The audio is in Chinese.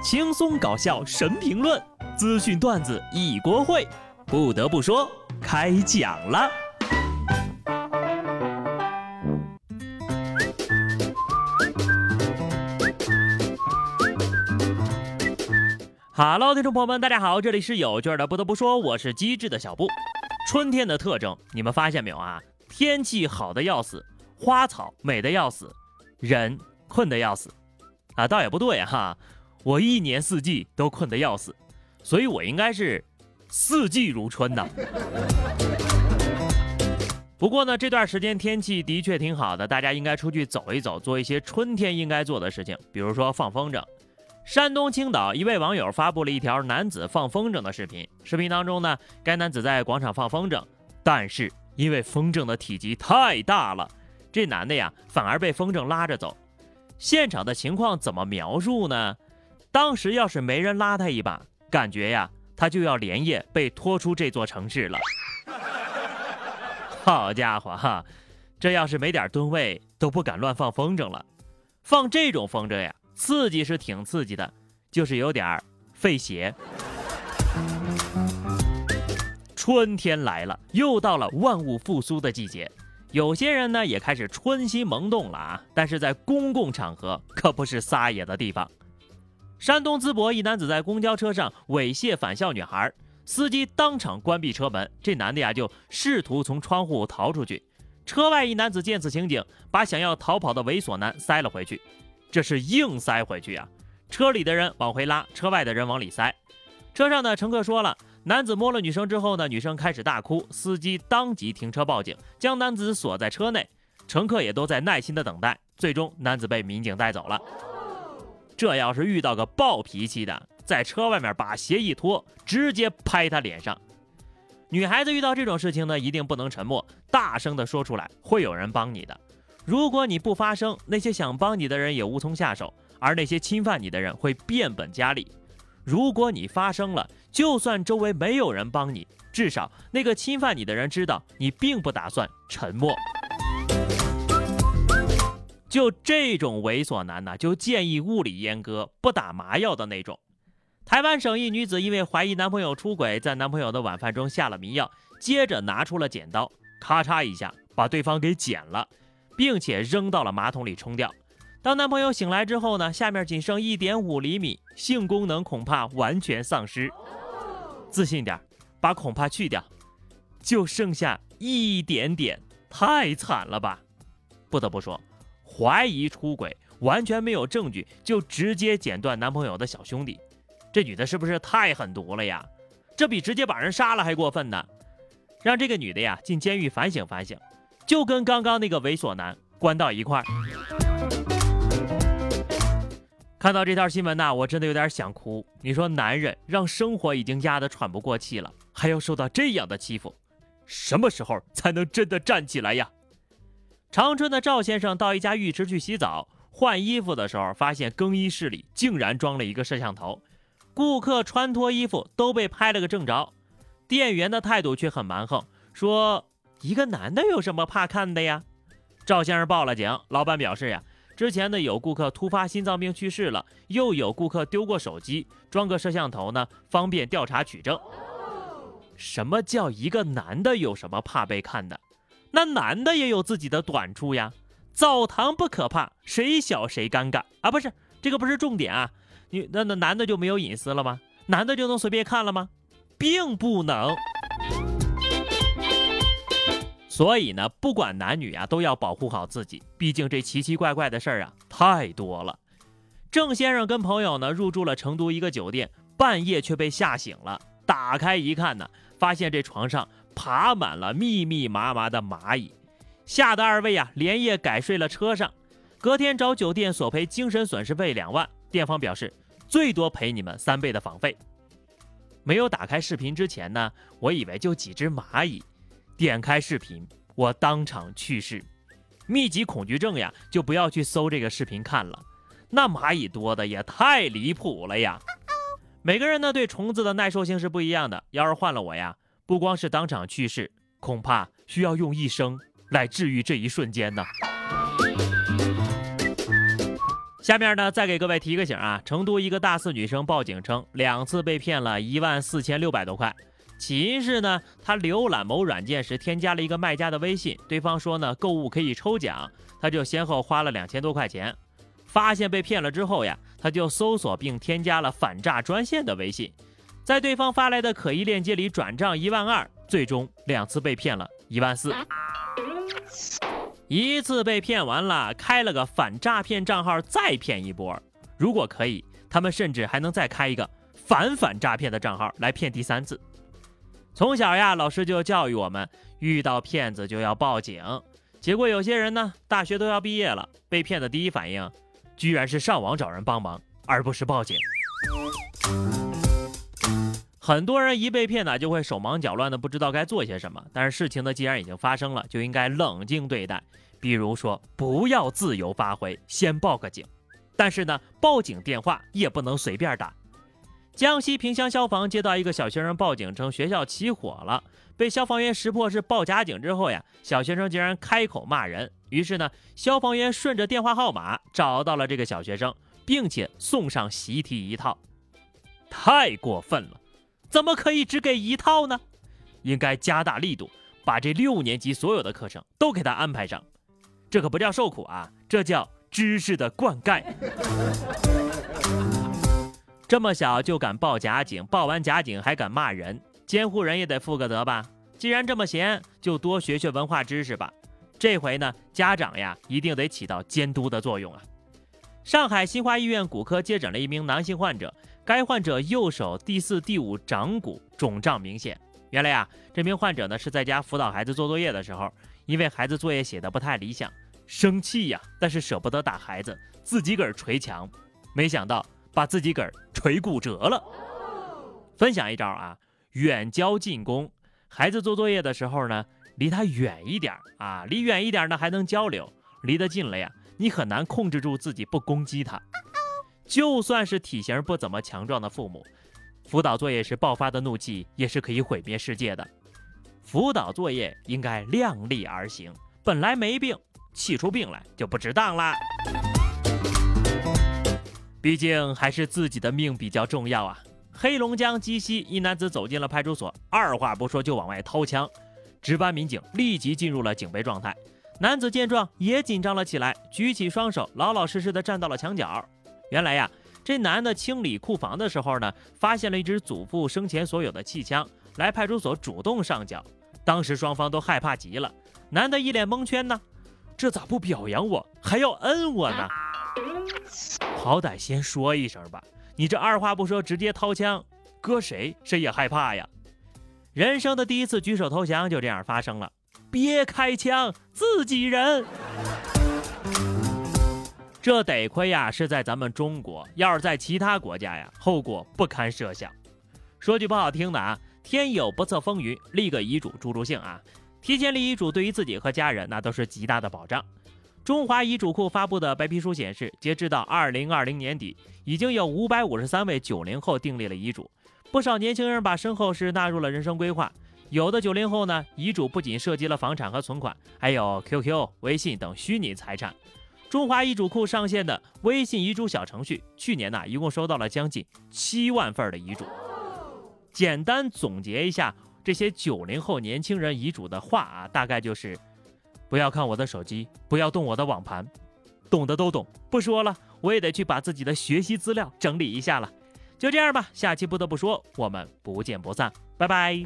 轻松搞笑神评论，资讯段子一锅烩。不得不说，开讲了。Hello，听众朋友们，大家好，这里是有趣的。不得不说，我是机智的小布。春天的特征，你们发现没有啊？天气好的要死，花草美的要死，人困的要死。啊，倒也不对哈，我一年四季都困得要死，所以我应该是四季如春呐。不过呢，这段时间天气的确挺好的，大家应该出去走一走，做一些春天应该做的事情，比如说放风筝。山东青岛一位网友发布了一条男子放风筝的视频，视频当中呢，该男子在广场放风筝，但是因为风筝的体积太大了，这男的呀反而被风筝拉着走。现场的情况怎么描述呢？当时要是没人拉他一把，感觉呀，他就要连夜被拖出这座城市了。好家伙哈，这要是没点吨位，都不敢乱放风筝了。放这种风筝呀，刺激是挺刺激的，就是有点费鞋。春天来了，又到了万物复苏的季节。有些人呢也开始春心萌动了啊，但是在公共场合可不是撒野的地方。山东淄博一男子在公交车上猥亵返校女孩，司机当场关闭车门，这男的呀就试图从窗户逃出去。车外一男子见此情景，把想要逃跑的猥琐男塞了回去，这是硬塞回去啊！车里的人往回拉，车外的人往里塞。车上的乘客说了。男子摸了女生之后呢，女生开始大哭，司机当即停车报警，将男子锁在车内，乘客也都在耐心的等待。最终，男子被民警带走了。这要是遇到个暴脾气的，在车外面把鞋一脱，直接拍他脸上。女孩子遇到这种事情呢，一定不能沉默，大声的说出来，会有人帮你的。如果你不发声，那些想帮你的人也无从下手，而那些侵犯你的人会变本加厉。如果你发声了，就算周围没有人帮你，至少那个侵犯你的人知道你并不打算沉默。就这种猥琐男呢，就建议物理阉割，不打麻药的那种。台湾省一女子因为怀疑男朋友出轨，在男朋友的晚饭中下了迷药，接着拿出了剪刀，咔嚓一下把对方给剪了，并且扔到了马桶里冲掉。当男朋友醒来之后呢，下面仅剩一点五厘米，性功能恐怕完全丧失。自信点，把恐怕去掉，就剩下一点点，太惨了吧！不得不说，怀疑出轨，完全没有证据就直接剪断男朋友的小兄弟，这女的是不是太狠毒了呀？这比直接把人杀了还过分呢！让这个女的呀进监狱反省反省，就跟刚刚那个猥琐男关到一块儿。看到这条新闻呐，我真的有点想哭。你说男人让生活已经压得喘不过气了，还要受到这样的欺负，什么时候才能真的站起来呀？长春的赵先生到一家浴池去洗澡，换衣服的时候，发现更衣室里竟然装了一个摄像头，顾客穿脱衣服都被拍了个正着。店员的态度却很蛮横，说一个男的有什么怕看的呀？赵先生报了警，老板表示呀。之前呢，有顾客突发心脏病去世了，又有顾客丢过手机，装个摄像头呢，方便调查取证。什么叫一个男的有什么怕被看的？那男的也有自己的短处呀。澡堂不可怕，谁小谁尴尬啊？不是，这个不是重点啊。你那那男的就没有隐私了吗？男的就能随便看了吗？并不能。所以呢，不管男女啊，都要保护好自己。毕竟这奇奇怪怪的事儿啊太多了。郑先生跟朋友呢入住了成都一个酒店，半夜却被吓醒了。打开一看呢，发现这床上爬满了密密麻麻的蚂蚁，吓得二位啊连夜改睡了车上。隔天找酒店索赔精神损失费两万，店方表示最多赔你们三倍的房费。没有打开视频之前呢，我以为就几只蚂蚁。点开视频，我当场去世。密集恐惧症呀，就不要去搜这个视频看了。那蚂蚁多的也太离谱了呀！每个人呢对虫子的耐受性是不一样的。要是换了我呀，不光是当场去世，恐怕需要用一生来治愈这一瞬间呢。下面呢，再给各位提个醒啊，成都一个大四女生报警称，两次被骗了一万四千六百多块。起因是呢，她浏览某软件时添加了一个卖家的微信，对方说呢购物可以抽奖，她就先后花了两千多块钱。发现被骗了之后呀，她就搜索并添加了反诈专线的微信，在对方发来的可疑链接里转账一万二，最终两次被骗了一万四。一次被骗完了，开了个反诈骗账号再骗一波。如果可以，他们甚至还能再开一个反反诈骗的账号来骗第三次。从小呀，老师就教育我们，遇到骗子就要报警。结果有些人呢，大学都要毕业了，被骗的第一反应，居然是上网找人帮忙，而不是报警。很多人一被骗呢，就会手忙脚乱的，不知道该做些什么。但是事情呢，既然已经发生了，就应该冷静对待。比如说，不要自由发挥，先报个警。但是呢，报警电话也不能随便打。江西萍乡消防接到一个小学生报警称学校起火了，被消防员识破是报假警之后呀，小学生竟然开口骂人。于是呢，消防员顺着电话号码找到了这个小学生，并且送上习题一套。太过分了，怎么可以只给一套呢？应该加大力度，把这六年级所有的课程都给他安排上。这可不叫受苦啊，这叫知识的灌溉。这么小就敢报假警，报完假警还敢骂人，监护人也得负个责吧？既然这么闲，就多学学文化知识吧。这回呢，家长呀一定得起到监督的作用啊。上海新华医院骨科接诊了一名男性患者，该患者右手第四、第五掌骨肿胀明显。原来呀，这名患者呢是在家辅导孩子做作业的时候，因为孩子作业写的不太理想，生气呀，但是舍不得打孩子，自己个儿捶墙，没想到。把自己个儿锤骨折了。分享一招啊，远交近攻。孩子做作业的时候呢，离他远一点啊，离远一点呢还能交流，离得近了呀，你很难控制住自己不攻击他。就算是体型不怎么强壮的父母，辅导作业时爆发的怒气也是可以毁灭世界的。辅导作业应该量力而行，本来没病，气出病来就不值当啦。毕竟还是自己的命比较重要啊！黑龙江鸡西一男子走进了派出所，二话不说就往外掏枪，值班民警立即进入了警备状态。男子见状也紧张了起来，举起双手，老老实实的站到了墙角。原来呀，这男的清理库房的时候呢，发现了一支祖父生前所有的气枪，来派出所主动上缴。当时双方都害怕极了，男的一脸蒙圈呢，这咋不表扬我，还要摁我呢？好歹先说一声吧，你这二话不说直接掏枪，搁谁谁也害怕呀。人生的第一次举手投降就这样发生了，别开枪，自己人。这得亏呀是在咱们中国，要是在其他国家呀，后果不堪设想。说句不好听的啊，天有不测风云，立个遗嘱助助兴啊。提前立遗嘱对于自己和家人那都是极大的保障。中华遗嘱库发布的白皮书显示，截至到二零二零年底，已经有五百五十三位九零后订立了遗嘱。不少年轻人把身后事纳入了人生规划。有的九零后呢，遗嘱不仅涉及了房产和存款，还有 QQ、微信等虚拟财产。中华遗嘱库上线的微信遗嘱小程序，去年呢，一共收到了将近七万份的遗嘱。简单总结一下这些九零后年轻人遗嘱的话啊，大概就是。不要看我的手机，不要动我的网盘，懂的都懂。不说了，我也得去把自己的学习资料整理一下了。就这样吧，下期不得不说，我们不见不散，拜拜。